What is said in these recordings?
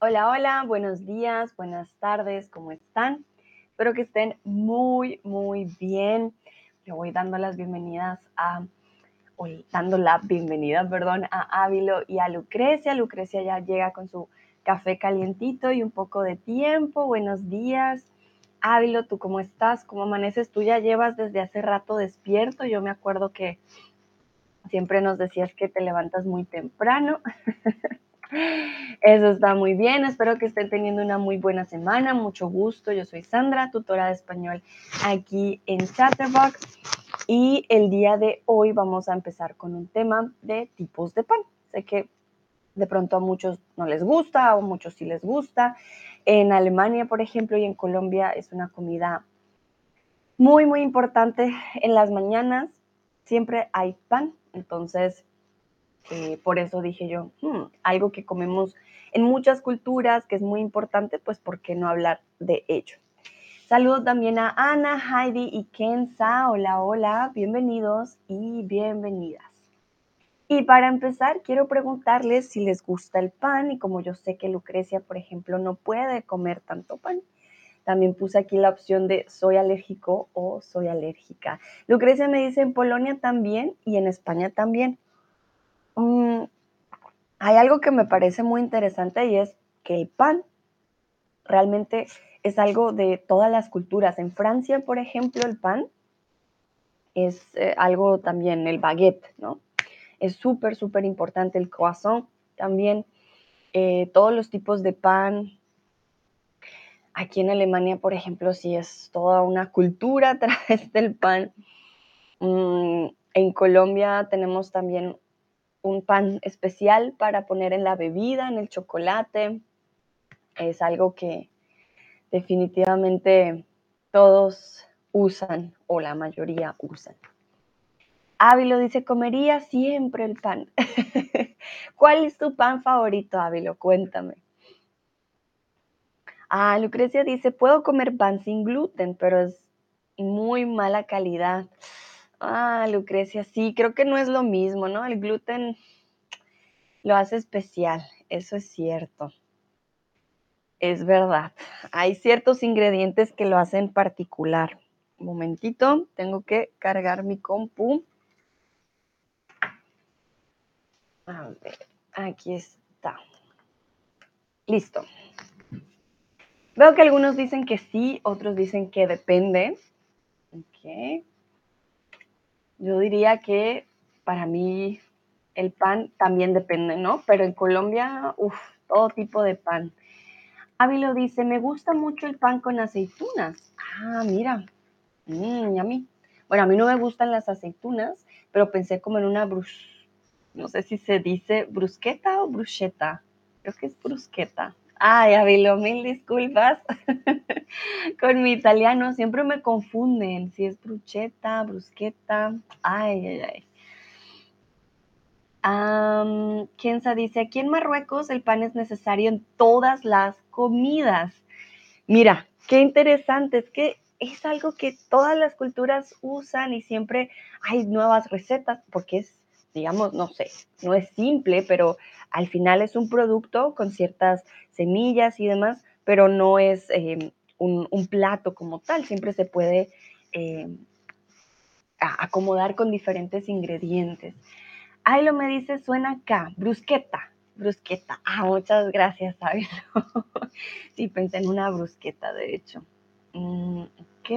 Hola, hola, buenos días, buenas tardes, ¿cómo están? Espero que estén muy, muy bien. Le voy dando las bienvenidas a, dando la bienvenida, perdón, a Ávilo y a Lucrecia. Lucrecia ya llega con su café calientito y un poco de tiempo. Buenos días. Ávilo, ¿tú cómo estás? ¿Cómo amaneces? Tú ya llevas desde hace rato despierto. Yo me acuerdo que siempre nos decías que te levantas muy temprano. Eso está muy bien, espero que estén teniendo una muy buena semana, mucho gusto. Yo soy Sandra, tutora de español aquí en Chatterbox y el día de hoy vamos a empezar con un tema de tipos de pan. Sé que de pronto a muchos no les gusta o a muchos sí les gusta. En Alemania, por ejemplo, y en Colombia es una comida muy, muy importante. En las mañanas siempre hay pan, entonces eh, por eso dije yo, hmm, algo que comemos en muchas culturas, que es muy importante, pues ¿por qué no hablar de ello? Saludos también a Ana, Heidi y Kenza. Hola, hola, bienvenidos y bienvenidas. Y para empezar, quiero preguntarles si les gusta el pan y como yo sé que Lucrecia, por ejemplo, no puede comer tanto pan, también puse aquí la opción de soy alérgico o soy alérgica. Lucrecia me dice en Polonia también y en España también. Mm, hay algo que me parece muy interesante y es que el pan realmente es algo de todas las culturas. En Francia, por ejemplo, el pan es eh, algo también, el baguette, ¿no? Es súper, súper importante el croissant también. Eh, todos los tipos de pan. Aquí en Alemania, por ejemplo, sí es toda una cultura a través del pan. Mm, en Colombia tenemos también un pan especial para poner en la bebida, en el chocolate. Es algo que definitivamente todos usan o la mayoría usan. Ávilo dice, comería siempre el pan. ¿Cuál es tu pan favorito, Ávilo? Cuéntame. Ah, Lucrecia dice, puedo comer pan sin gluten, pero es muy mala calidad. Ah, Lucrecia, sí, creo que no es lo mismo, ¿no? El gluten lo hace especial, eso es cierto. Es verdad. Hay ciertos ingredientes que lo hacen particular. Un momentito, tengo que cargar mi compu. A ver, aquí está. Listo. Veo que algunos dicen que sí, otros dicen que depende. Ok. Yo diría que para mí el pan también depende, ¿no? Pero en Colombia, uff, todo tipo de pan. Ávilo dice, me gusta mucho el pan con aceitunas. Ah, mira, mmm, a mí. Bueno, a mí no me gustan las aceitunas, pero pensé como en una brus... No sé si se dice brusqueta o bruschetta. Creo que es brusqueta. Ay, Avilo, mil disculpas. Con mi italiano siempre me confunden si es bruschetta, brusqueta. Ay, ay, ay. Um, dice, aquí en Marruecos el pan es necesario en todas las comidas. Mira, qué interesante, es que es algo que todas las culturas usan y siempre hay nuevas recetas porque es, digamos, no sé, no es simple, pero al final es un producto con ciertas semillas y demás, pero no es eh, un, plato como tal, siempre se puede eh, acomodar con diferentes ingredientes. Ahí lo me dice, suena acá, brusqueta, brusqueta. Ah, muchas gracias, Ávilo. sí, pensé en una brusqueta, de hecho. Mm, ok,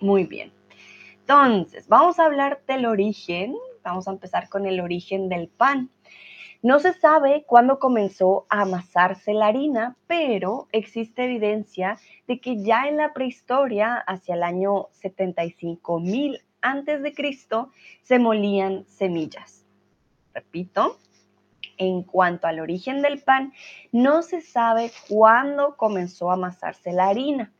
muy bien. Entonces, vamos a hablar del origen. Vamos a empezar con el origen del pan. No se sabe cuándo comenzó a amasarse la harina, pero existe evidencia de que ya en la prehistoria, hacia el año 75.000 antes de Cristo, se molían semillas. Repito, en cuanto al origen del pan, no se sabe cuándo comenzó a amasarse la harina,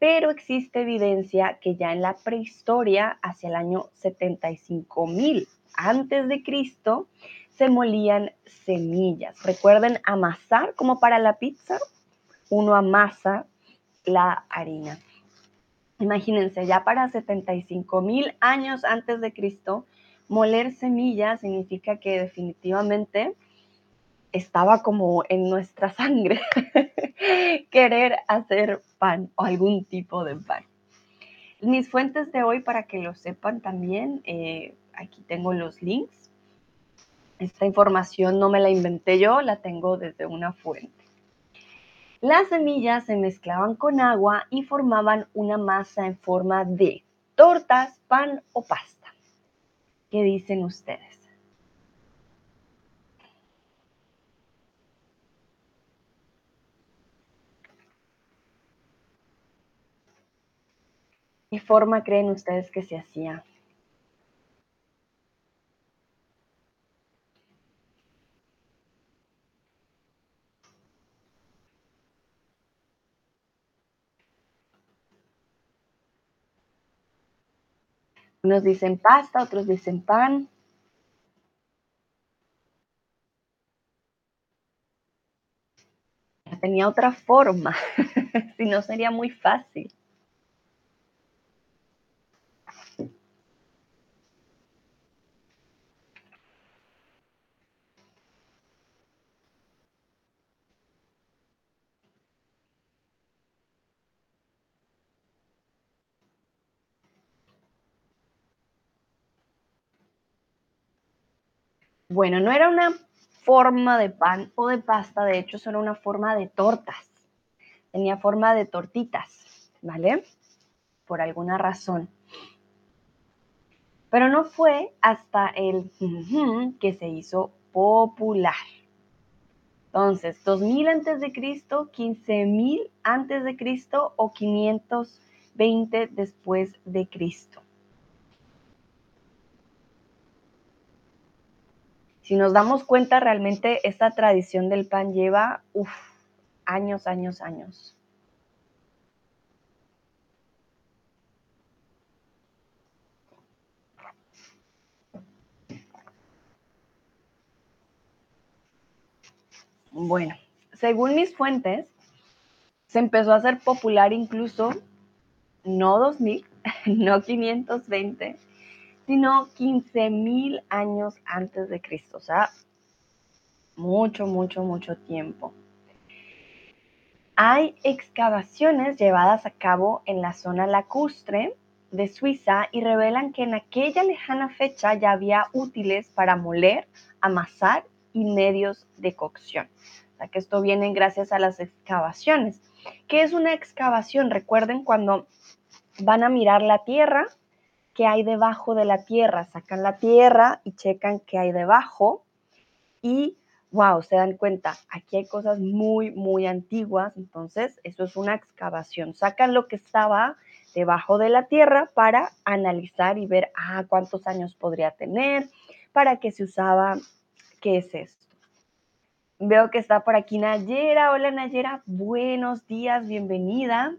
pero existe evidencia que ya en la prehistoria, hacia el año 75.000 antes de Cristo, se molían semillas. Recuerden amasar como para la pizza, uno amasa la harina. Imagínense, ya para 75 mil años antes de Cristo, moler semillas significa que definitivamente estaba como en nuestra sangre querer hacer pan o algún tipo de pan. Mis fuentes de hoy, para que lo sepan también, eh, aquí tengo los links. Esta información no me la inventé yo, la tengo desde una fuente. Las semillas se mezclaban con agua y formaban una masa en forma de tortas, pan o pasta. ¿Qué dicen ustedes? ¿Qué forma creen ustedes que se hacía? Unos dicen pasta, otros dicen pan. Tenía otra forma, si no sería muy fácil. Bueno, no era una forma de pan o de pasta, de hecho, era una forma de tortas. Tenía forma de tortitas, ¿vale? Por alguna razón. Pero no fue hasta el que se hizo popular. Entonces, 2000 antes de Cristo, 15000 antes de Cristo o 520 después de Cristo. Si nos damos cuenta, realmente esta tradición del pan lleva años, años, años. Bueno, según mis fuentes, se empezó a hacer popular incluso no 2000, no 520, sino 15.000 años antes de Cristo, o sea, mucho, mucho, mucho tiempo. Hay excavaciones llevadas a cabo en la zona lacustre de Suiza y revelan que en aquella lejana fecha ya había útiles para moler, amasar y medios de cocción. O sea que esto viene gracias a las excavaciones. ¿Qué es una excavación? Recuerden cuando van a mirar la tierra qué hay debajo de la tierra, sacan la tierra y checan qué hay debajo y wow, se dan cuenta, aquí hay cosas muy, muy antiguas, entonces eso es una excavación, sacan lo que estaba debajo de la tierra para analizar y ver, ah, cuántos años podría tener, para qué se usaba, qué es esto. Veo que está por aquí Nayera. Hola Nayera, buenos días, bienvenida.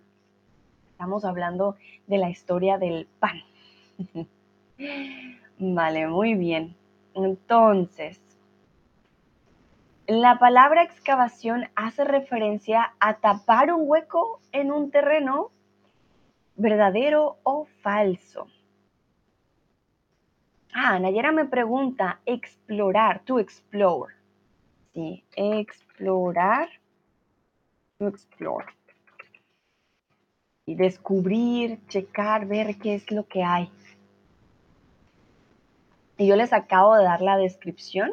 Estamos hablando de la historia del pan. Vale, muy bien. Entonces, la palabra excavación hace referencia a tapar un hueco en un terreno verdadero o falso. Ah, Nayera me pregunta, explorar, to explore. Sí, explorar, to explore. Y descubrir, checar, ver qué es lo que hay. Y yo les acabo de dar la descripción.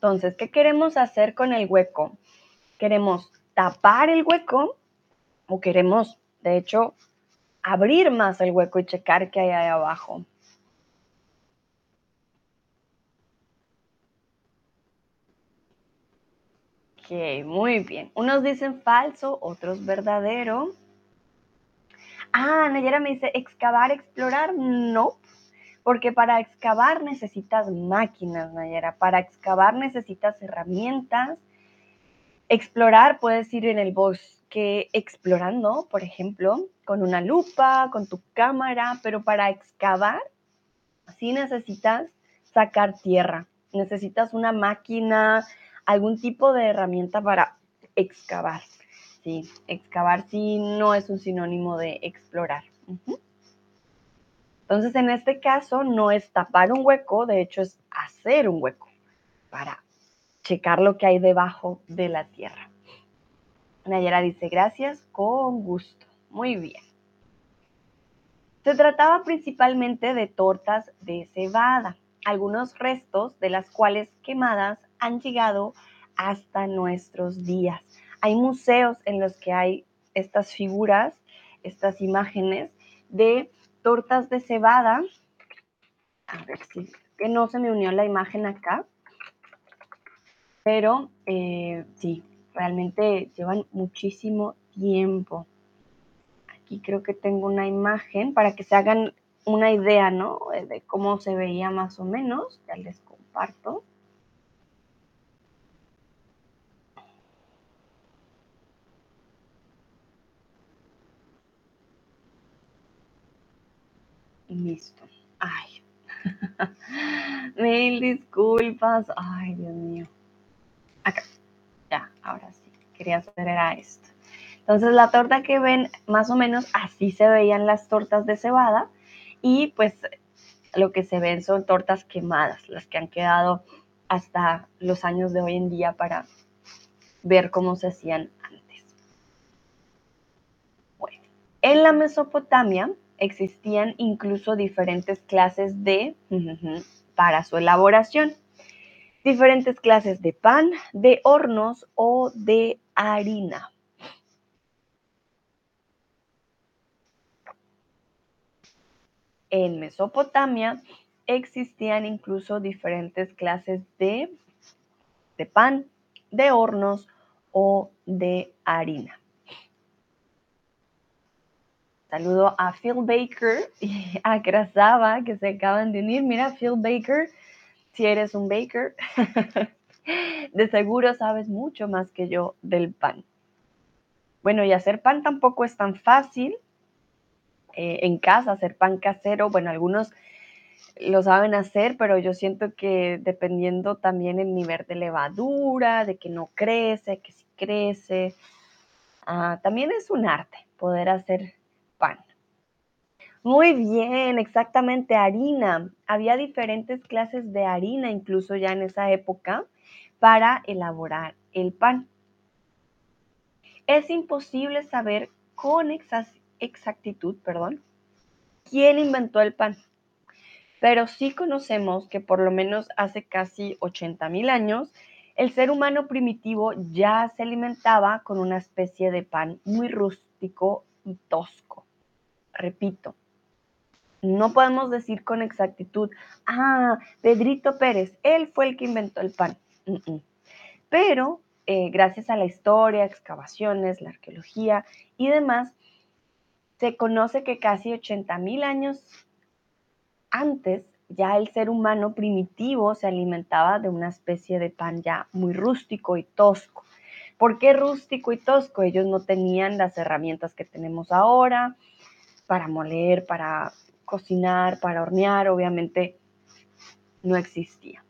Entonces, ¿qué queremos hacer con el hueco? ¿Queremos tapar el hueco o queremos, de hecho, abrir más el hueco y checar qué hay ahí abajo? Muy bien. Unos dicen falso, otros verdadero. Ah, Nayera me dice, excavar, explorar, no, porque para excavar necesitas máquinas, Nayera, para excavar necesitas herramientas. Explorar puedes ir en el bosque explorando, por ejemplo, con una lupa, con tu cámara, pero para excavar sí necesitas sacar tierra, necesitas una máquina, algún tipo de herramienta para excavar. Sí, excavar sí no es un sinónimo de explorar. Entonces, en este caso, no es tapar un hueco, de hecho es hacer un hueco para checar lo que hay debajo de la tierra. Nayera dice, gracias, con gusto. Muy bien. Se trataba principalmente de tortas de cebada, algunos restos de las cuales quemadas han llegado hasta nuestros días. Hay museos en los que hay estas figuras, estas imágenes de tortas de cebada. A ver si que no se me unió la imagen acá. Pero eh, sí, realmente llevan muchísimo tiempo. Aquí creo que tengo una imagen para que se hagan una idea, ¿no? De cómo se veía más o menos. Ya les comparto. Listo. Ay. Mil disculpas. Ay, Dios mío. Acá. Ya, ahora sí. Quería hacer era esto. Entonces la torta que ven, más o menos así se veían las tortas de cebada. Y pues lo que se ven son tortas quemadas, las que han quedado hasta los años de hoy en día para ver cómo se hacían antes. Bueno, en la Mesopotamia existían incluso diferentes clases de, para su elaboración, diferentes clases de pan, de hornos o de harina. En Mesopotamia existían incluso diferentes clases de, de pan, de hornos o de harina. Saludo a Phil Baker y a Grasaba que se acaban de unir. Mira, Phil Baker, si eres un baker, de seguro sabes mucho más que yo del pan. Bueno, y hacer pan tampoco es tan fácil. Eh, en casa, hacer pan casero, bueno, algunos lo saben hacer, pero yo siento que dependiendo también el nivel de levadura, de que no crece, que sí crece, ah, también es un arte poder hacer. Muy bien, exactamente, harina. Había diferentes clases de harina, incluso ya en esa época, para elaborar el pan. Es imposible saber con exactitud, perdón, quién inventó el pan, pero sí conocemos que por lo menos hace casi 80 mil años, el ser humano primitivo ya se alimentaba con una especie de pan muy rústico y tosco repito, no podemos decir con exactitud, ah, Pedrito Pérez, él fue el que inventó el pan. Pero eh, gracias a la historia, excavaciones, la arqueología y demás, se conoce que casi 80 mil años antes ya el ser humano primitivo se alimentaba de una especie de pan ya muy rústico y tosco. ¿Por qué rústico y tosco? Ellos no tenían las herramientas que tenemos ahora, para moler, para cocinar, para hornear, obviamente no existía.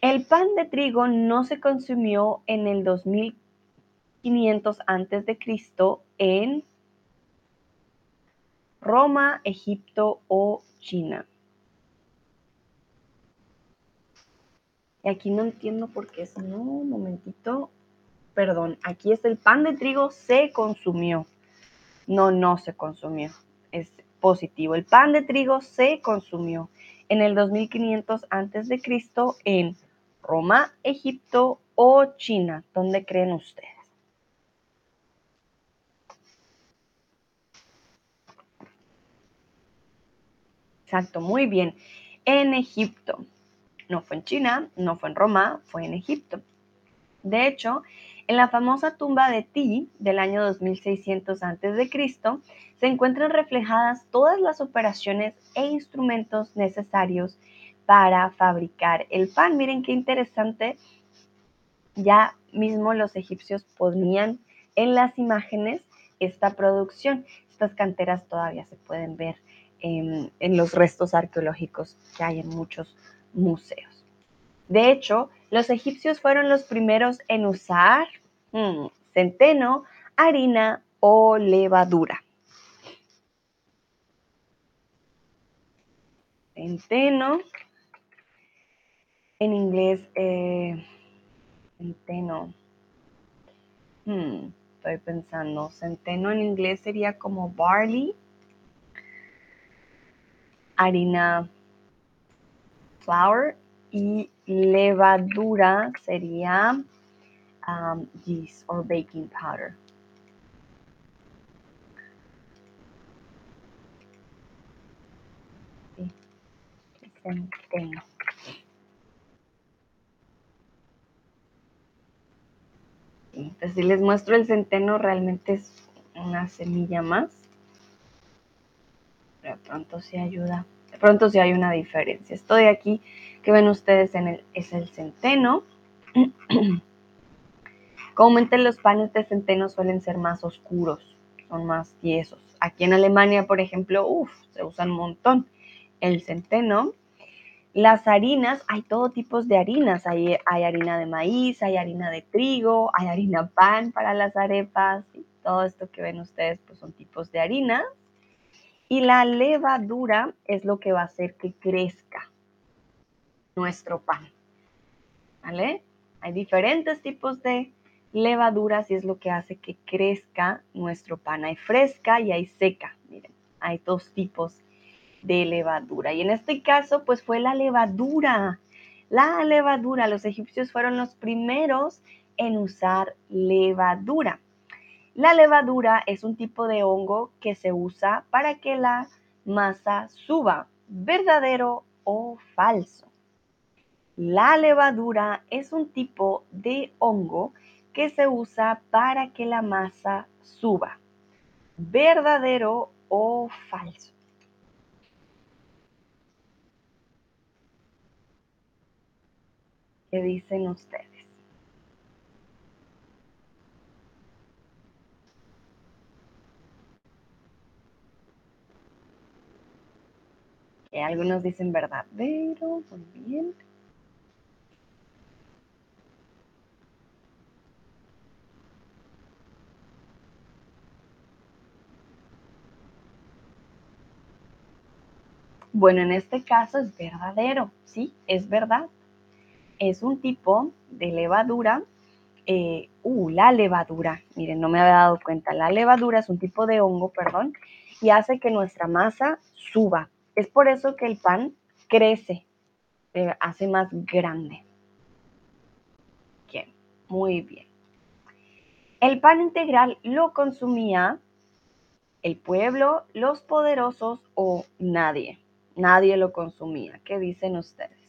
El pan de trigo no se consumió en el 2500 antes de Cristo en Roma, Egipto o China. Y aquí no entiendo por qué es. No, un momentito. Perdón, aquí es el pan de trigo se consumió. No, no se consumió. Es positivo. El pan de trigo se consumió en el 2500 antes de Cristo en Roma, Egipto o China. ¿Dónde creen ustedes? Exacto, muy bien. En Egipto. No fue en China, no fue en Roma, fue en Egipto. De hecho, en la famosa tumba de Ti del año 2600 a.C. se encuentran reflejadas todas las operaciones e instrumentos necesarios para fabricar el pan. Miren qué interesante. Ya mismo los egipcios ponían en las imágenes esta producción. Estas canteras todavía se pueden ver en, en los restos arqueológicos que hay en muchos museos. De hecho, los egipcios fueron los primeros en usar Hmm, centeno, harina o levadura. Centeno. En inglés, eh, centeno. Hmm, estoy pensando. Centeno en inglés sería como barley. Harina flour y levadura sería um, yeast or baking powder. centeno. Entonces, si les muestro el centeno, realmente es una semilla más. Pero pronto sí ayuda. Pronto sí hay una diferencia. Esto de aquí que ven ustedes en el, es el centeno. Comúnmente los panes de centeno suelen ser más oscuros, son más tiesos. Aquí en Alemania, por ejemplo, uff, se usan un montón el centeno. Las harinas, hay todo tipo de harinas. Hay, harina de maíz, hay harina de trigo, hay harina pan para las arepas. todo esto que ven ustedes pues son tipos de harina. Y la levadura es lo que va a hacer que crezca nuestro pan. ¿Vale? Hay diferentes tipos de levaduras y es lo que hace que crezca nuestro pan. Hay fresca y hay seca. Miren, hay dos tipos de levadura. Y en este caso, pues fue la levadura. La levadura, los egipcios fueron los primeros en usar levadura. La levadura es un tipo de hongo que se usa para que la masa suba, verdadero o falso. La levadura es un tipo de hongo que se usa para que la masa suba, verdadero o falso. ¿Qué dicen ustedes? Algunos dicen verdadero, muy bien. Bueno, en este caso es verdadero, sí, es verdad es un tipo de levadura. Eh, uh, la levadura, miren, no me había dado cuenta. La levadura es un tipo de hongo, perdón, y hace que nuestra masa suba. Es por eso que el pan crece, se hace más grande. Bien, muy bien. El pan integral lo consumía el pueblo, los poderosos o nadie. Nadie lo consumía. ¿Qué dicen ustedes?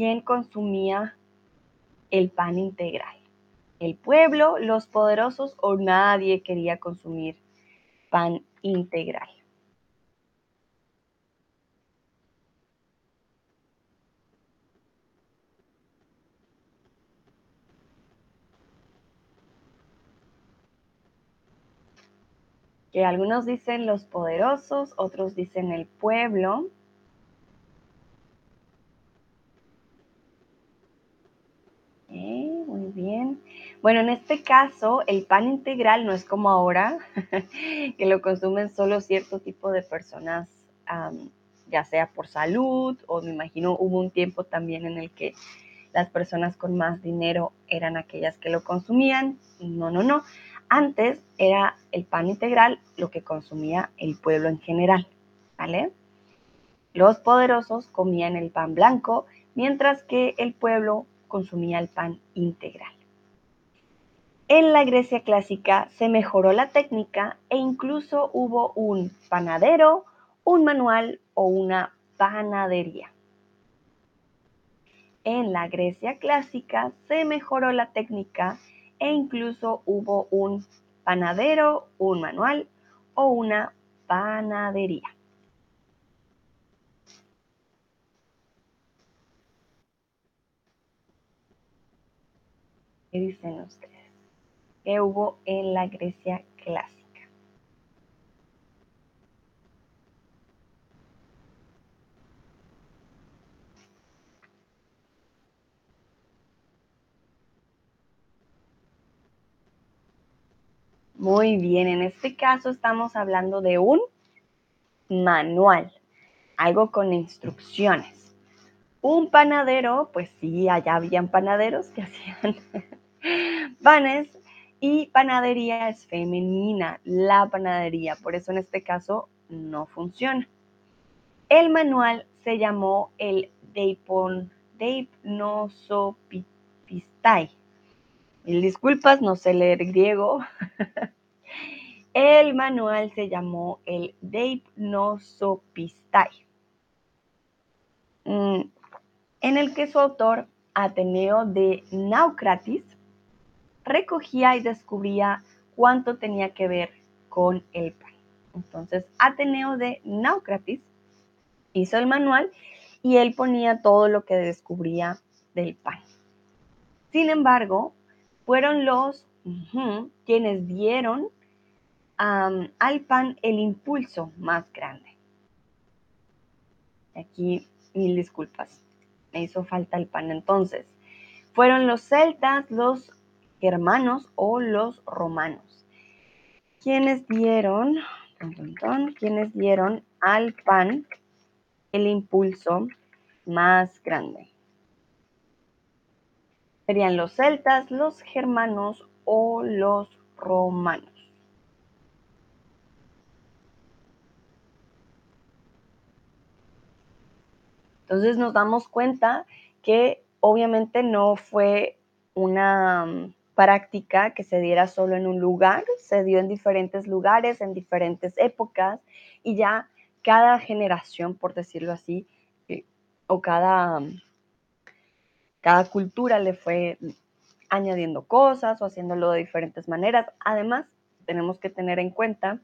quién consumía el pan integral. El pueblo, los poderosos o nadie quería consumir pan integral. Que algunos dicen los poderosos, otros dicen el pueblo. muy bien. Bueno, en este caso, el pan integral no es como ahora, que lo consumen solo cierto tipo de personas, ya sea por salud o me imagino hubo un tiempo también en el que las personas con más dinero eran aquellas que lo consumían. No, no, no. Antes era el pan integral lo que consumía el pueblo en general, ¿vale? Los poderosos comían el pan blanco, mientras que el pueblo consumía el pan integral. En la Grecia clásica se mejoró la técnica e incluso hubo un panadero, un manual o una panadería. En la Grecia clásica se mejoró la técnica e incluso hubo un panadero, un manual o una panadería. ¿Qué dicen ustedes? ¿Qué hubo en la Grecia clásica? Muy bien, en este caso estamos hablando de un manual, algo con instrucciones. Un panadero, pues sí, allá habían panaderos que hacían panes y panadería es femenina, la panadería, por eso en este caso no funciona. El manual se llamó el Deipon. Mil disculpas, no sé leer griego. El manual se llamó el Deipnosopistai, mm, en el que su autor, Ateneo de Naucratis, recogía y descubría cuánto tenía que ver con el pan. Entonces, Ateneo de Naucratis hizo el manual y él ponía todo lo que descubría del pan. Sin embargo, fueron los quienes dieron al pan el impulso más grande. Aquí mil disculpas, me hizo falta el pan entonces. Fueron los celtas, los germanos o los romanos. Quienes dieron, quienes dieron al pan el impulso más grande. Serían los celtas, los germanos o los romanos. Entonces nos damos cuenta que obviamente no fue una mm, práctica que se diera solo en un lugar, se dio en diferentes lugares, en diferentes épocas y ya cada generación, por decirlo así, eh, o cada, mm, cada cultura le fue añadiendo cosas o haciéndolo de diferentes maneras. Además, tenemos que tener en cuenta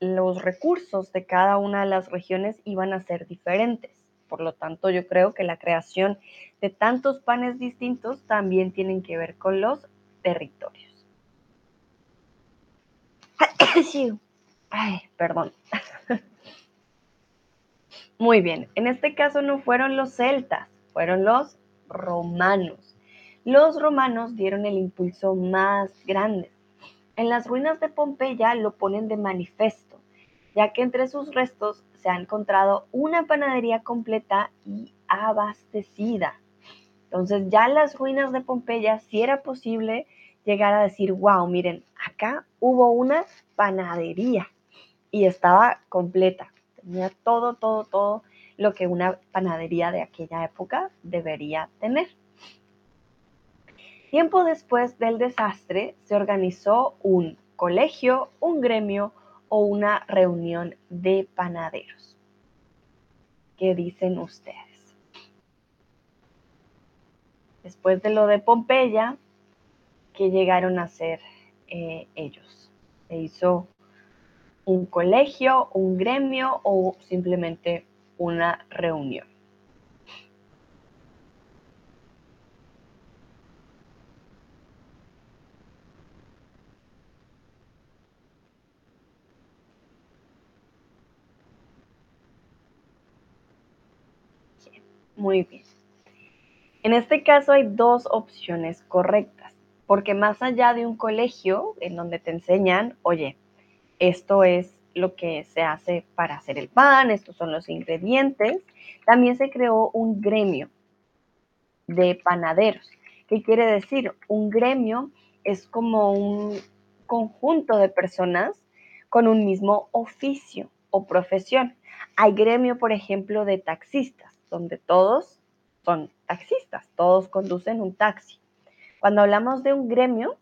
los recursos de cada una de las regiones iban a ser diferentes. Por lo tanto, yo creo que la creación de tantos panes distintos también tienen que ver con los territorios. Ay, perdón. Muy bien, en este caso no fueron los celtas, fueron los romanos. Los romanos dieron el impulso más grande. En las ruinas de Pompeya lo ponen de manifiesto, ya que entre sus restos se ha encontrado una panadería completa y abastecida. Entonces ya en las ruinas de Pompeya sí era posible llegar a decir, wow, miren, acá hubo una panadería y estaba completa. Tenía todo, todo, todo lo que una panadería de aquella época debería tener. Tiempo después del desastre se organizó un colegio, un gremio, o una reunión de panaderos. ¿Qué dicen ustedes? Después de lo de Pompeya, ¿qué llegaron a hacer eh, ellos? ¿Se hizo un colegio, un gremio o simplemente una reunión? Muy bien. En este caso hay dos opciones correctas, porque más allá de un colegio en donde te enseñan, oye, esto es lo que se hace para hacer el pan, estos son los ingredientes, también se creó un gremio de panaderos. ¿Qué quiere decir? Un gremio es como un conjunto de personas con un mismo oficio o profesión. Hay gremio, por ejemplo, de taxistas donde todos son taxistas, todos conducen un taxi. Cuando hablamos de un gremio,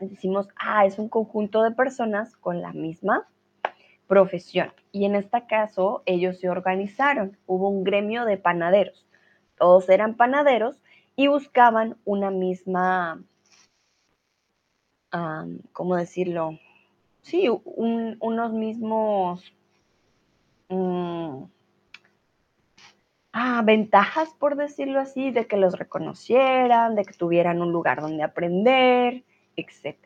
decimos, ah, es un conjunto de personas con la misma profesión. Y en este caso, ellos se organizaron, hubo un gremio de panaderos. Todos eran panaderos y buscaban una misma, ¿cómo decirlo? Sí, unos mismos... Mm, ah, ventajas, por decirlo así, de que los reconocieran, de que tuvieran un lugar donde aprender, etc.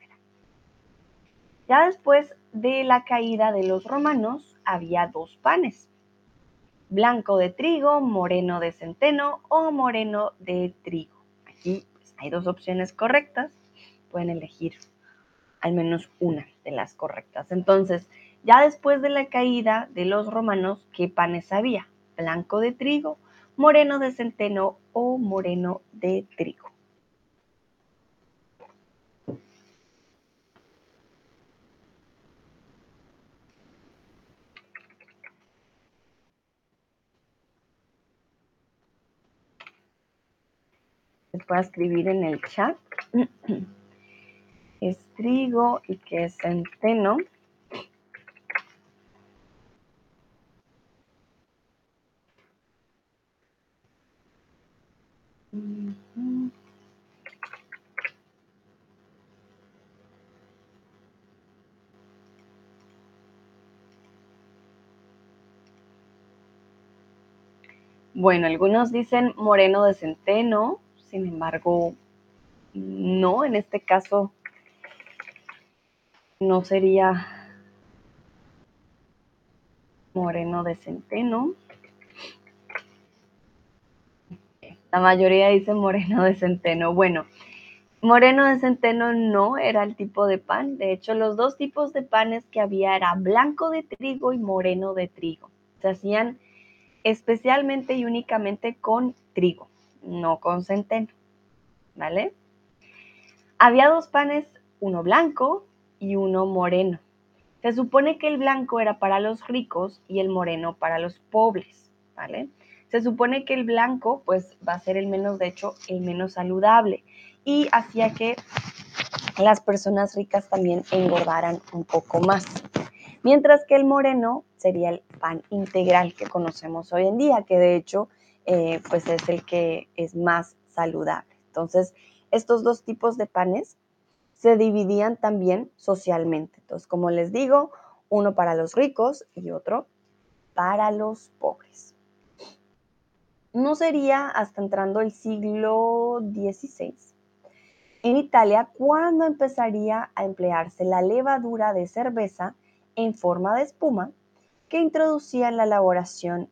Ya después de la caída de los romanos, había dos panes, blanco de trigo, moreno de centeno o moreno de trigo. Aquí pues, hay dos opciones correctas, pueden elegir al menos una de las correctas. Entonces, ya después de la caída de los romanos, ¿qué panes había? Blanco de trigo, moreno de centeno o moreno de trigo. Se puede escribir en el chat. Es trigo y que es centeno. Bueno, algunos dicen moreno de centeno, sin embargo, no, en este caso no sería moreno de centeno. La mayoría dice moreno de centeno. Bueno, moreno de centeno no era el tipo de pan. De hecho, los dos tipos de panes que había era blanco de trigo y moreno de trigo. Se hacían especialmente y únicamente con trigo, no con centeno. ¿Vale? Había dos panes, uno blanco y uno moreno. Se supone que el blanco era para los ricos y el moreno para los pobres, ¿vale? Se supone que el blanco pues va a ser el menos, de hecho, el menos saludable y hacía que las personas ricas también engordaran un poco más. Mientras que el moreno sería el pan integral que conocemos hoy en día, que de hecho eh, pues es el que es más saludable. Entonces, estos dos tipos de panes se dividían también socialmente. Entonces, como les digo, uno para los ricos y otro para los pobres. No sería hasta entrando el siglo XVI en Italia cuando empezaría a emplearse la levadura de cerveza en forma de espuma que introducía en la elaboración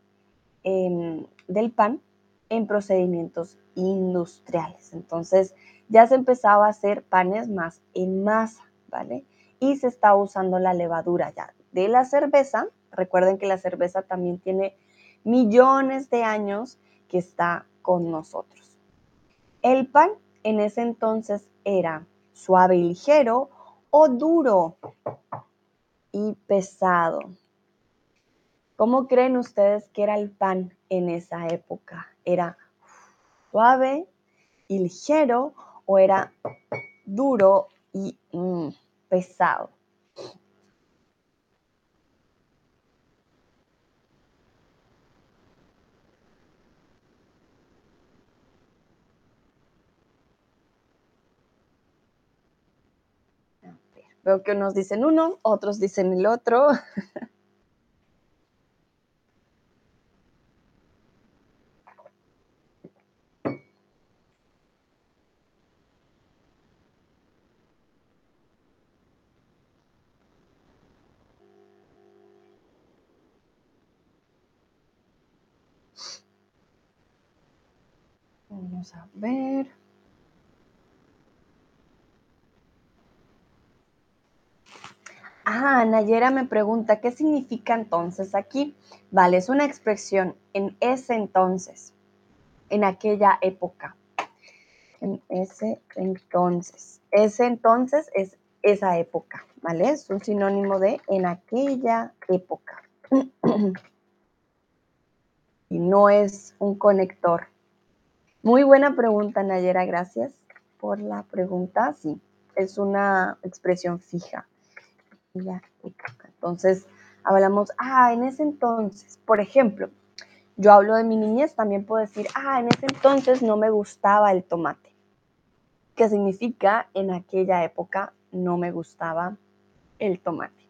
em, del pan en procedimientos industriales. Entonces ya se empezaba a hacer panes más en masa, ¿vale? Y se estaba usando la levadura ya de la cerveza. Recuerden que la cerveza también tiene millones de años que está con nosotros. El pan en ese entonces era suave y ligero o duro y pesado. ¿Cómo creen ustedes que era el pan en esa época? ¿Era suave y ligero o era duro y mm, pesado? Veo que unos dicen uno, otros dicen el otro. Vamos a ver. Ah, Nayera me pregunta, ¿qué significa entonces aquí? Vale, es una expresión en ese entonces, en aquella época. En ese entonces. Ese entonces es esa época, ¿vale? Es un sinónimo de en aquella época. y no es un conector. Muy buena pregunta, Nayera, gracias por la pregunta. Sí, es una expresión fija. Entonces, hablamos, ah, en ese entonces, por ejemplo, yo hablo de mi niñez, también puedo decir, ah, en ese entonces no me gustaba el tomate. ¿Qué significa en aquella época no me gustaba el tomate?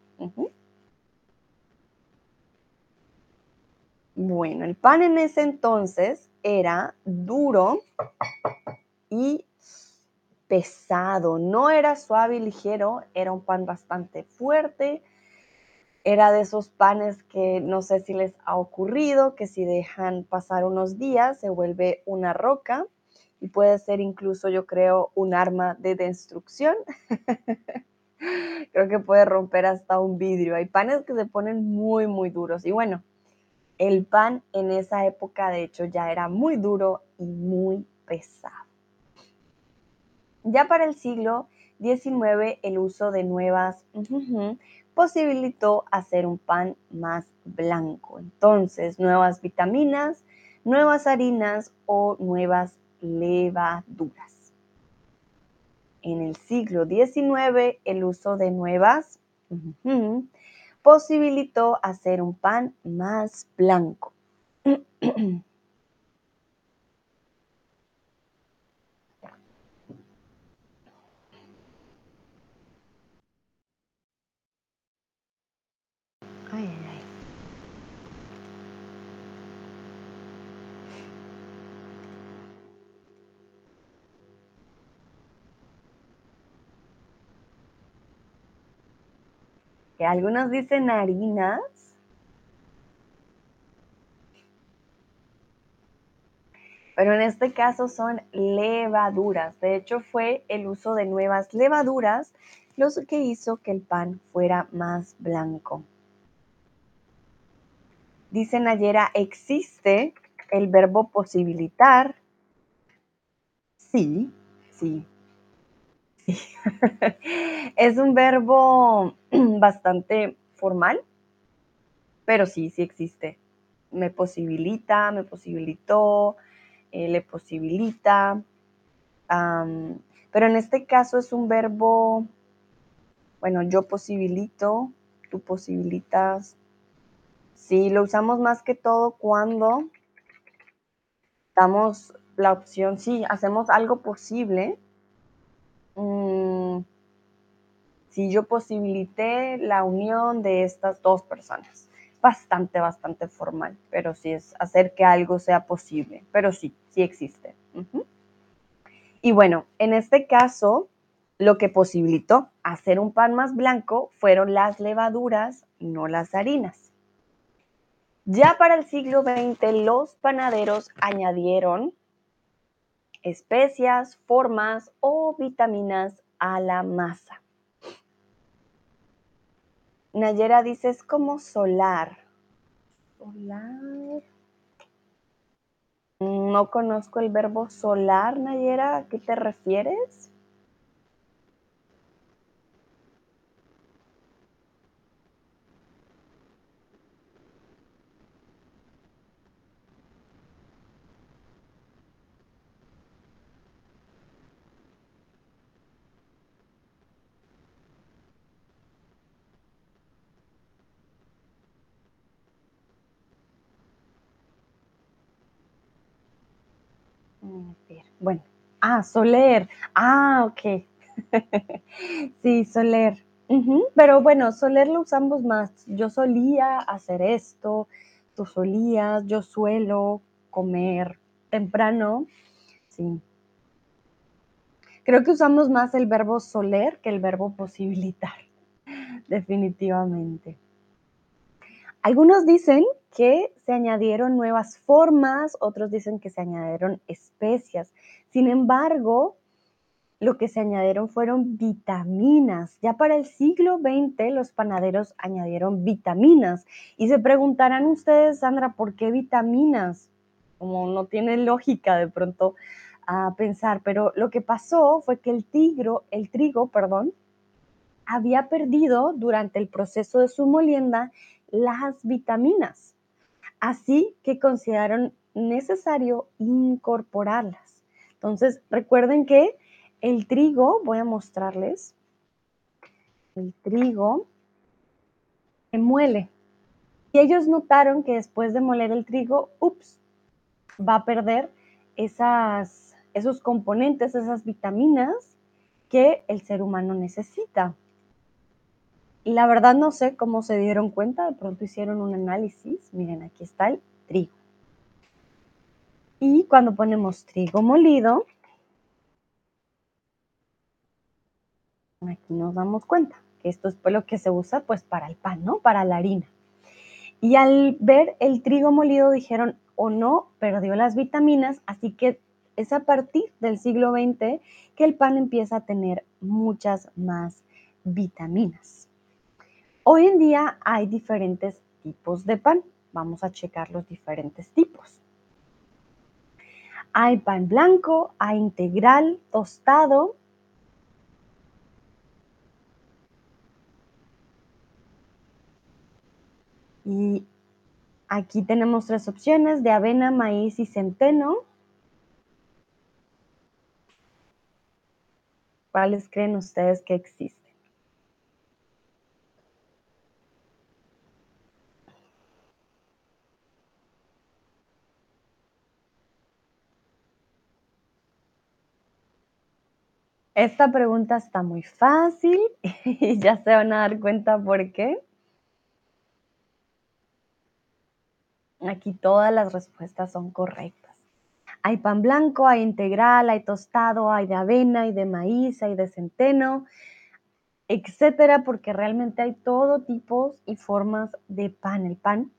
Bueno, el pan en ese entonces era duro y pesado, no era suave y ligero, era un pan bastante fuerte, era de esos panes que no sé si les ha ocurrido, que si dejan pasar unos días se vuelve una roca y puede ser incluso, yo creo, un arma de destrucción. Creo que puede romper hasta un vidrio. Hay panes que se ponen muy, muy duros. Y bueno, el pan en esa época, de hecho, ya era muy duro y muy pesado. Ya para el siglo XIX, el uso de nuevas posibilitó hacer un pan más blanco. Entonces, nuevas vitaminas, nuevas harinas o nuevas levaduras. En el siglo XIX, el uso de nuevas posibilitó hacer un pan más blanco. que algunos dicen harinas. Pero en este caso son levaduras. De hecho, fue el uso de nuevas levaduras lo que hizo que el pan fuera más blanco. Dice Nayera, ¿existe el verbo posibilitar? Sí, sí, es un verbo bastante formal, pero sí, sí existe. Me posibilita, me posibilitó, eh, le posibilita. pero en este caso es un verbo, bueno, yo posibilito, tú posibilitas. Sí, lo usamos más que todo cuando damos la opción, sí, hacemos algo posible Mm, si yo posibilité la unión de estas dos personas. Bastante, bastante formal, pero sí es hacer que algo sea posible, pero sí, sí existe. Y bueno, en este caso, lo que posibilitó hacer un pan más blanco fueron las levaduras, no las harinas. Ya para el siglo XX, los panaderos añadieron especias, formas o vitaminas a la masa. Nayera dice, es como solar. Solar. No conozco el verbo solar, Nayera. ¿A qué te refieres? Bueno, ah, Soler. Ah, ok. sí, Soler. Pero bueno, Soler lo usamos más. Yo solía hacer esto, tú solías, yo suelo comer temprano. Sí. Creo que usamos más el verbo soler que el verbo posibilitar. Definitivamente. Algunos dicen que se añadieron nuevas formas, otros dicen que se añadieron especias. Sin embargo, lo que se añadieron fueron vitaminas. Ya para el siglo XX los panaderos añadieron vitaminas. Y se preguntarán ustedes, Sandra, ¿por qué vitaminas? Como no tiene lógica de pronto a pensar, pero lo que pasó fue que el, tigro, el trigo perdón, había perdido durante el proceso de su molienda las vitaminas. Así que consideraron necesario incorporarlas. Entonces, recuerden que el trigo, voy a mostrarles, el trigo se muele. Y ellos notaron que después de moler el trigo, ups, va a perder esas, esos componentes, esas vitaminas que el ser humano necesita. Y la verdad no sé cómo se dieron cuenta, de pronto hicieron un análisis. Miren, aquí está el trigo. Y cuando ponemos trigo molido, aquí nos damos cuenta que esto es lo que se usa pues para el pan, ¿no? Para la harina. Y al ver el trigo molido dijeron, o no, perdió las vitaminas, así que es a partir del siglo XX que el pan empieza a tener muchas más vitaminas. Hoy en día hay diferentes tipos de pan. Vamos a checar los diferentes tipos. Hay pan blanco, hay integral, tostado. Y aquí tenemos tres opciones de avena, maíz y centeno. ¿Cuáles creen ustedes que existen? Esta pregunta está muy fácil y ya se van a dar cuenta por qué. Aquí todas las respuestas son correctas. Hay pan blanco, hay integral, hay tostado, hay de avena, hay de maíz, hay de centeno, etcétera, porque realmente hay todo tipos y formas de pan. El pan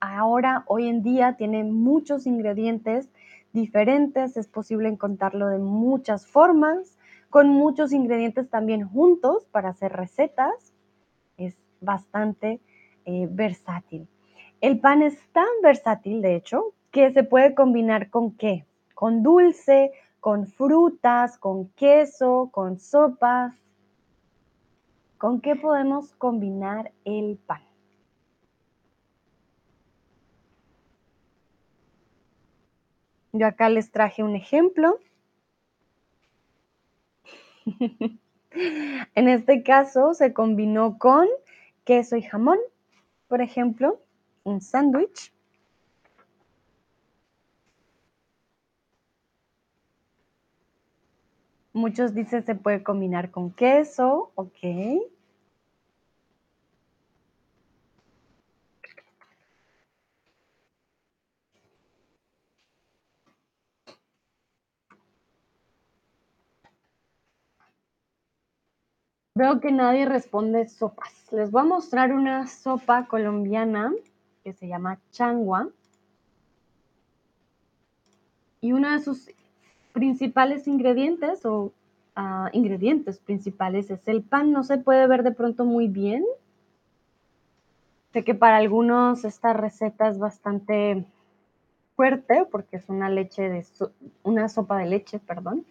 ahora, hoy en día, tiene muchos ingredientes diferentes, es posible encontrarlo de muchas formas, con muchos ingredientes también juntos para hacer recetas. Es bastante eh, versátil. El pan es tan versátil, de hecho, que se puede combinar con qué? Con dulce, con frutas, con queso, con sopas. ¿Con qué podemos combinar el pan? Yo acá les traje un ejemplo. en este caso se combinó con queso y jamón, por ejemplo, un sándwich. Muchos dicen se puede combinar con queso, ok. Veo que nadie responde sopas. Les voy a mostrar una sopa colombiana que se llama changua. Y uno de sus principales ingredientes o ah, ingredientes principales es el pan. No se puede ver de pronto muy bien. Sé que para algunos esta receta es bastante fuerte porque es una leche de una sopa de leche, perdón.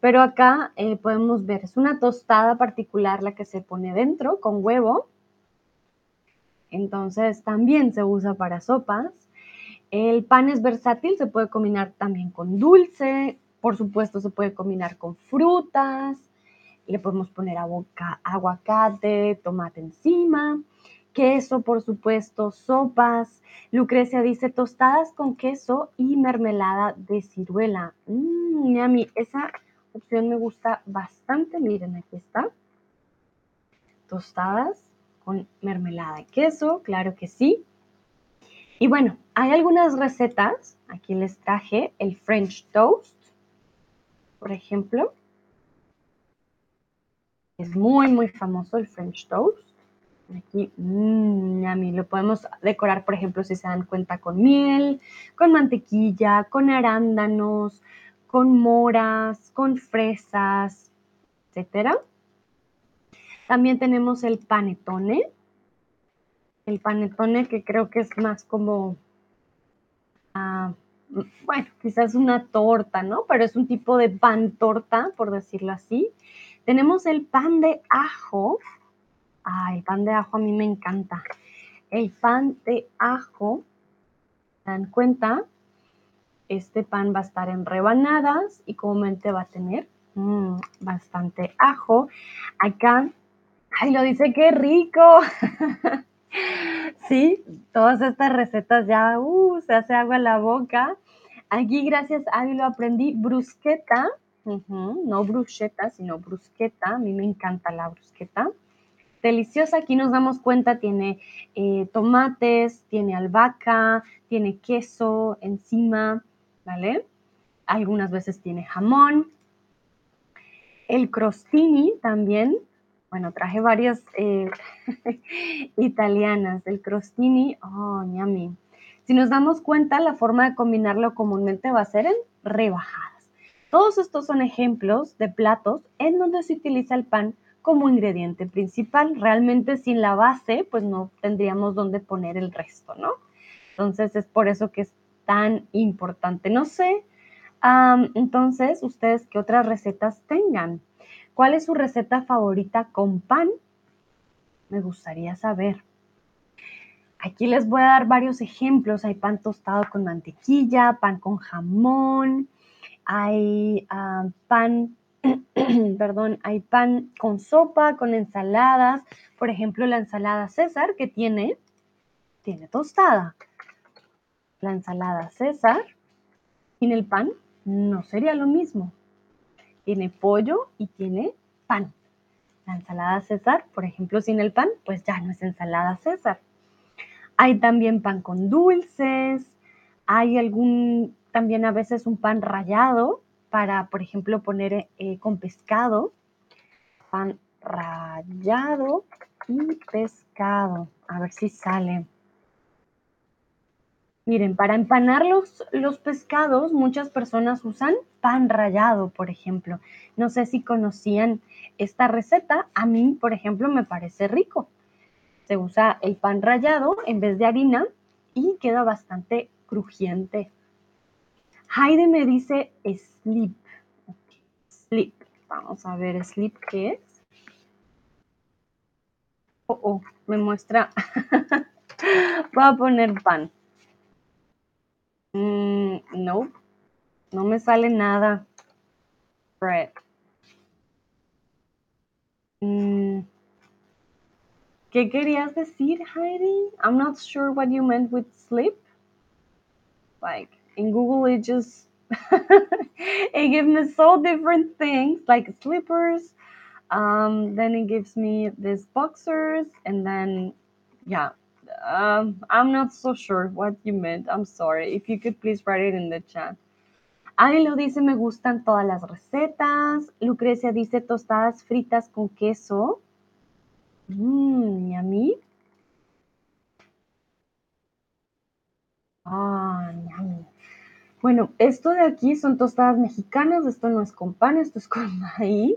Pero acá eh, podemos ver, es una tostada particular la que se pone dentro con huevo. Entonces también se usa para sopas. El pan es versátil, se puede combinar también con dulce, por supuesto se puede combinar con frutas, le podemos poner aguacate, tomate encima, queso, por supuesto, sopas. Lucrecia dice tostadas con queso y mermelada de ciruela. Mmm, yummy. Opción me gusta bastante. Miren, aquí está. Tostadas con mermelada de queso, claro que sí. Y bueno, hay algunas recetas. Aquí les traje el French toast, por ejemplo. Es muy, muy famoso el French toast. Aquí, mmm, a mí lo podemos decorar, por ejemplo, si se dan cuenta, con miel, con mantequilla, con arándanos, con moras, con fresas, etcétera. También tenemos el panetone. El panetone que creo que es más como, ah, bueno, quizás una torta, ¿no? Pero es un tipo de pan torta, por decirlo así. Tenemos el pan de ajo. Ay, el pan de ajo a mí me encanta. El pan de ajo, ¿se dan cuenta? Este pan va a estar en rebanadas y comúnmente va a tener mm, bastante ajo. Acá, ay, lo dice, qué rico. sí, todas estas recetas ya, uh, se hace agua en la boca. Aquí, gracias a lo aprendí brusqueta, no bruschetta, sino brusqueta. A mí me encanta la brusqueta. Deliciosa, aquí nos damos cuenta, tiene eh, tomates, tiene albahaca, tiene queso encima, ¿vale? Algunas veces tiene jamón. El crostini también, bueno, traje varias eh, italianas. El crostini, oh, yummy. Si nos damos cuenta, la forma de combinarlo comúnmente va a ser en rebajadas. Todos estos son ejemplos de platos en donde se utiliza el pan como ingrediente principal. Realmente sin la base, pues no tendríamos dónde poner el resto, ¿no? Entonces es por eso que es tan importante. No sé, entonces, ustedes qué otras recetas tengan. ¿Cuál es su receta favorita con pan? Me gustaría saber. Aquí les voy a dar varios ejemplos. Hay pan tostado con mantequilla, pan con jamón, hay pan, perdón, hay pan con sopa, con ensaladas. Por ejemplo, la ensalada César que tiene, tiene tostada. La ensalada César sin el pan no sería lo mismo. Tiene pollo y tiene pan. La ensalada César, por ejemplo, sin el pan, pues ya no es ensalada César. Hay también pan con dulces, hay algún, también a veces un pan rallado para, por ejemplo, poner eh, con pescado. Pan rallado y pescado. A ver si sale. Miren, para empanar los, los, pescados, muchas personas usan pan rallado, por ejemplo. No sé si conocían esta receta. A mí, por ejemplo, me parece rico se usa el pan rallado en vez de harina y queda bastante crujiente. Heide me dice sleep. Sleep. Vamos a ver sleep qué es. Oh, oh, me muestra. Voy a poner pan. Mm, no, no me sale nada. Bread. Mm, ¿Qué querías decir, Heidi? I'm not sure what you meant with sleep. Like in Google, it just it gives me so different things like slippers. Um, then it gives me these boxers, and then yeah, um, I'm not so sure what you meant. I'm sorry. If you could please write it in the chat. Ari lo dice, me gustan todas las recetas. Lucrecia dice tostadas fritas con queso. Mmm, ¿y a mí? Ah, Bueno, esto de aquí son tostadas mexicanas, esto no es con pan, esto es con maíz.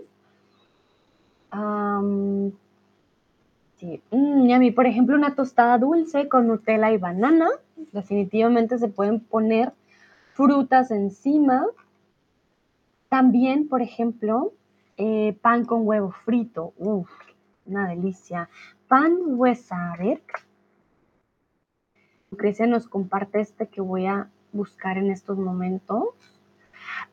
Mm, y a mí, por ejemplo, una tostada dulce con Nutella y banana. Definitivamente se pueden poner frutas encima. También, por ejemplo, eh, pan con huevo frito. Uf, una delicia. Pan huesa, ver. Lucrecia nos comparte este que voy a buscar en estos momentos.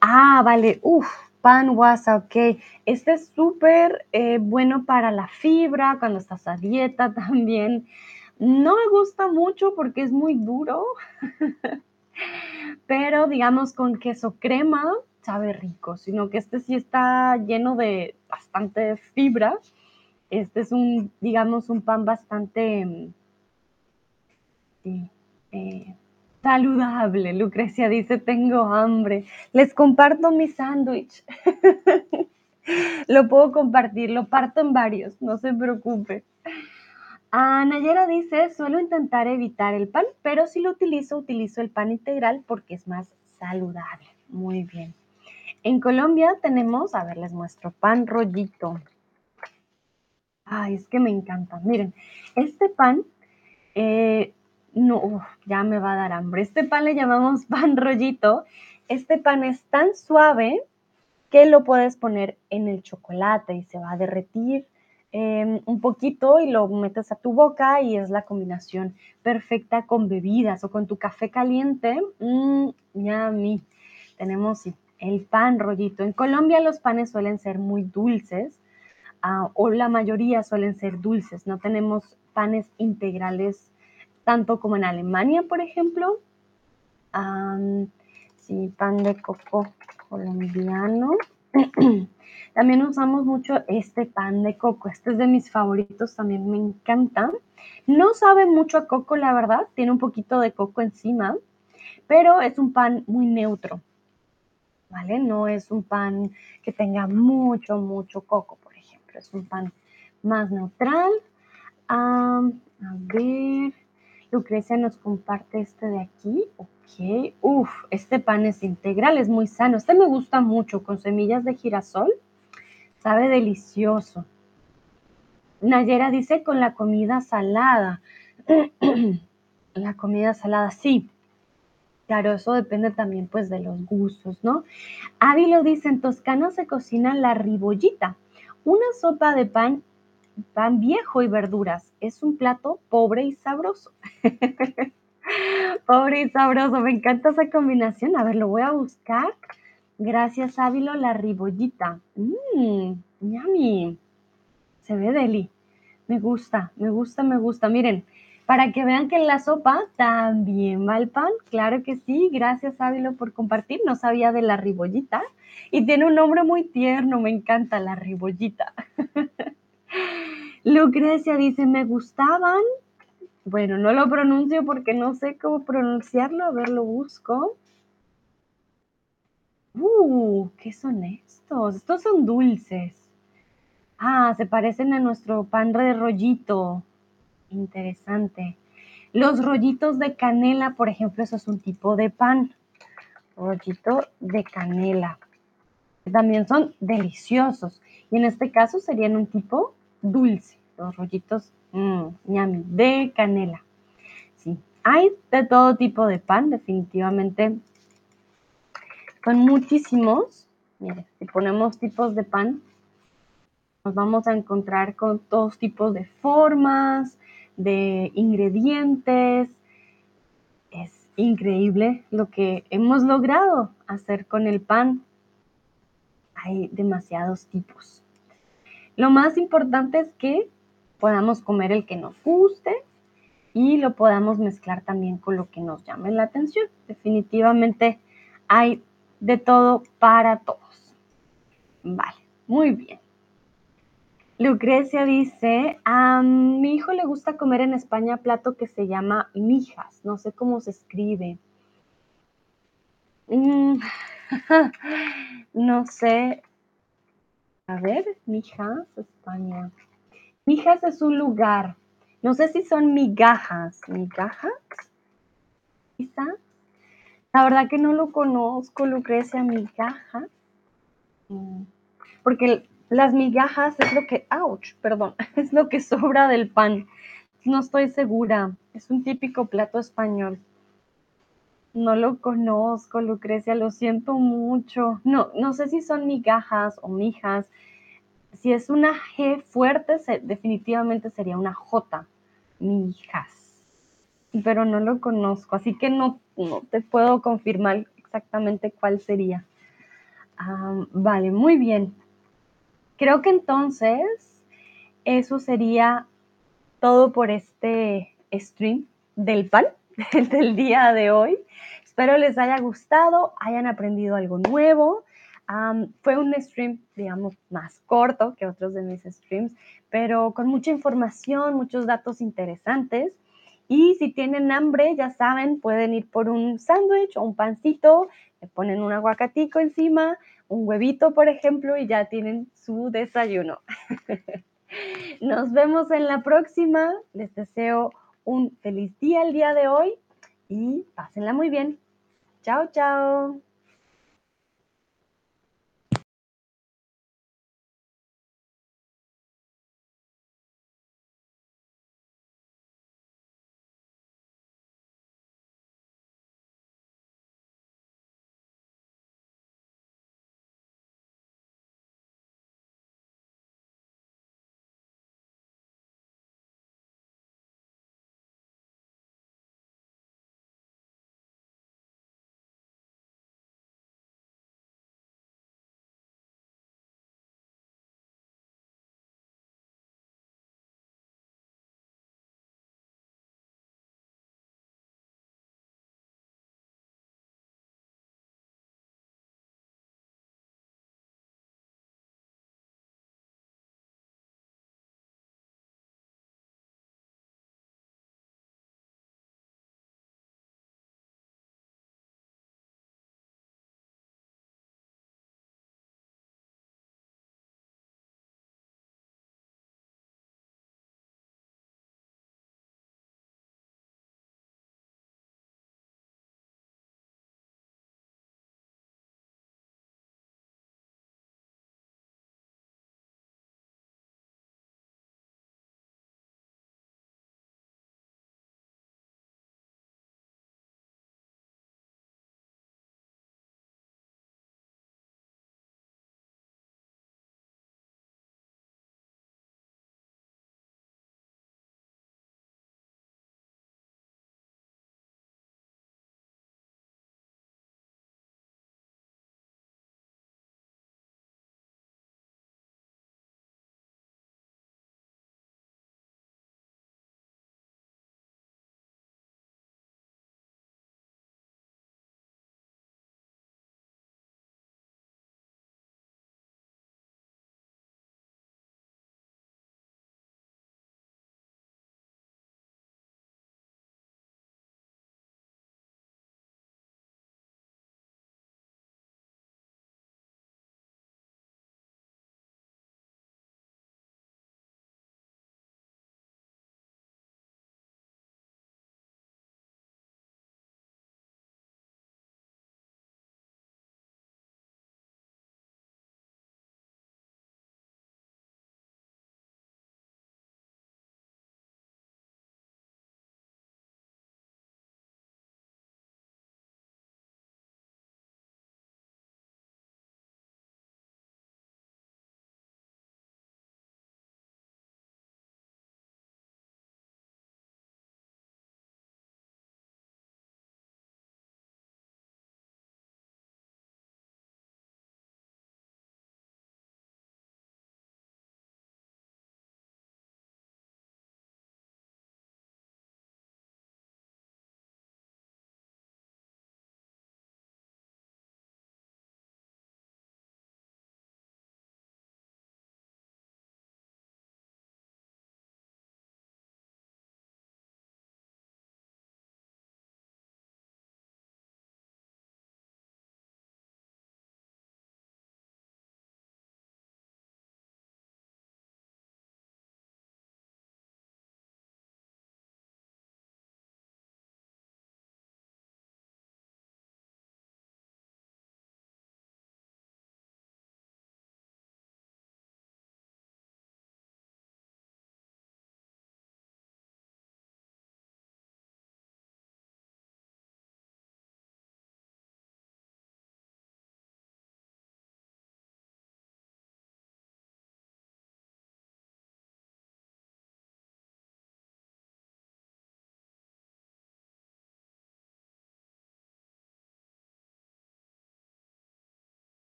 Ah, vale, uf, pan huesa, ok. Este es súper eh, bueno para la fibra, cuando estás a dieta también. No me gusta mucho porque es muy duro, pero digamos con queso crema sabe rico, sino que este sí está lleno de bastante fibra este es un, digamos, un pan bastante eh, saludable. Lucrecia dice, tengo hambre. Les comparto mi sándwich. lo puedo compartir, lo parto en varios, no se preocupe. Nayera dice, suelo intentar evitar el pan, pero si lo utilizo, utilizo el pan integral porque es más saludable. Muy bien. En Colombia tenemos, a ver, les muestro, pan rollito. Ay, es que me encanta. Miren, este pan, eh, no, ya me va a dar hambre. Este pan le llamamos pan rollito. Este pan es tan suave que lo puedes poner en el chocolate y se va a derretir em, un poquito y lo metes a tu boca y es la combinación perfecta con bebidas o con tu café caliente. Mmm, mí Tenemos el pan rollito. En Colombia los panes suelen ser muy dulces Ah, o la mayoría suelen ser dulces. No tenemos panes integrales tanto como en Alemania, por ejemplo. sí, pan de coco colombiano. también usamos mucho este pan de coco. Este es de mis favoritos, también me encanta. No sabe mucho a coco, la verdad. Tiene un poquito de coco encima, pero es un pan muy neutro. ¿Vale? No es un pan que tenga mucho, mucho coco es un pan más neutral. a ver, Lucrecia nos comparte este de aquí. Ok, uf, este pan es integral, es muy sano. Este me gusta mucho, con semillas de girasol. Sabe delicioso. Nayera dice con la comida salada. la comida salada, sí. Claro, eso depende también pues de los gustos, ¿no? Ávilo dice, en Toscana se cocina la ribollita, una sopa de pan, pan viejo y verduras. Es un plato pobre y sabroso. pobre y sabroso, me encanta esa combinación. A ver, lo voy a buscar. Gracias, Ávilo, la ribollita. Mmm, yummy. Se ve deli. Me gusta, me gusta, me gusta. Miren, para que vean que en la sopa también va el pan. Claro que sí. Gracias, Ávilo, por compartir. No sabía de la ribollita. Y tiene un nombre muy tierno. Me encanta la ribollita. Lucrecia dice, me gustaban. Bueno, no lo pronuncio porque no sé cómo pronunciarlo. A ver, lo busco. Uh, ¿qué son estos? Estos son dulces. Ah, se parecen a nuestro pan de rollito. Interesante. Los rollitos de canela, por ejemplo, eso es un tipo de pan. Rollito de canela. También son deliciosos. Y en este caso serían un tipo dulce. Los rollitos mmm, de canela. Sí, hay de todo tipo de pan, definitivamente. Son muchísimos. Mire, si ponemos tipos de pan, nos vamos a encontrar con todos tipos de formas, de ingredientes. Es increíble lo que hemos logrado hacer con el pan. Hay demasiados tipos. Lo más importante es que podamos comer el que nos guste y lo podamos mezclar también con lo que nos llame la atención. Definitivamente hay de todo para todos. Vale, muy bien. Lucrecia dice, a mi hijo le gusta comer en España plato que se llama mijas, no sé cómo se escribe. Mm, no sé. A ver, mijas, España. Mijas es un lugar. No sé si son migajas. ¿Migajas? Quizá. La verdad que no lo conozco, Lucrecia, migajas. Mm, porque las migajas es lo que, ouch, perdón, es lo que sobra del pan. No estoy segura. Es un típico plato español. No lo conozco, Lucrecia, lo siento mucho. No, no sé si son migajas o mijas. Si es una G fuerte, definitivamente sería una J, mijas. Pero no lo conozco, así que no, no te puedo confirmar exactamente cuál sería. Ah, vale, muy bien. Creo que entonces eso sería todo por este stream del pan del día de hoy. Espero les haya gustado, hayan aprendido algo nuevo. fue un stream, digamos, más corto que otros de mis streams, pero con mucha información, muchos datos interesantes. Y si tienen hambre, ya saben, pueden ir por un sándwich o un pancito, le ponen un aguacatico encima, un huevito, por ejemplo, y ya tienen su desayuno. Nos vemos en la próxima. Les deseo un feliz día el día de hoy y pásenla muy bien. Chao, chao.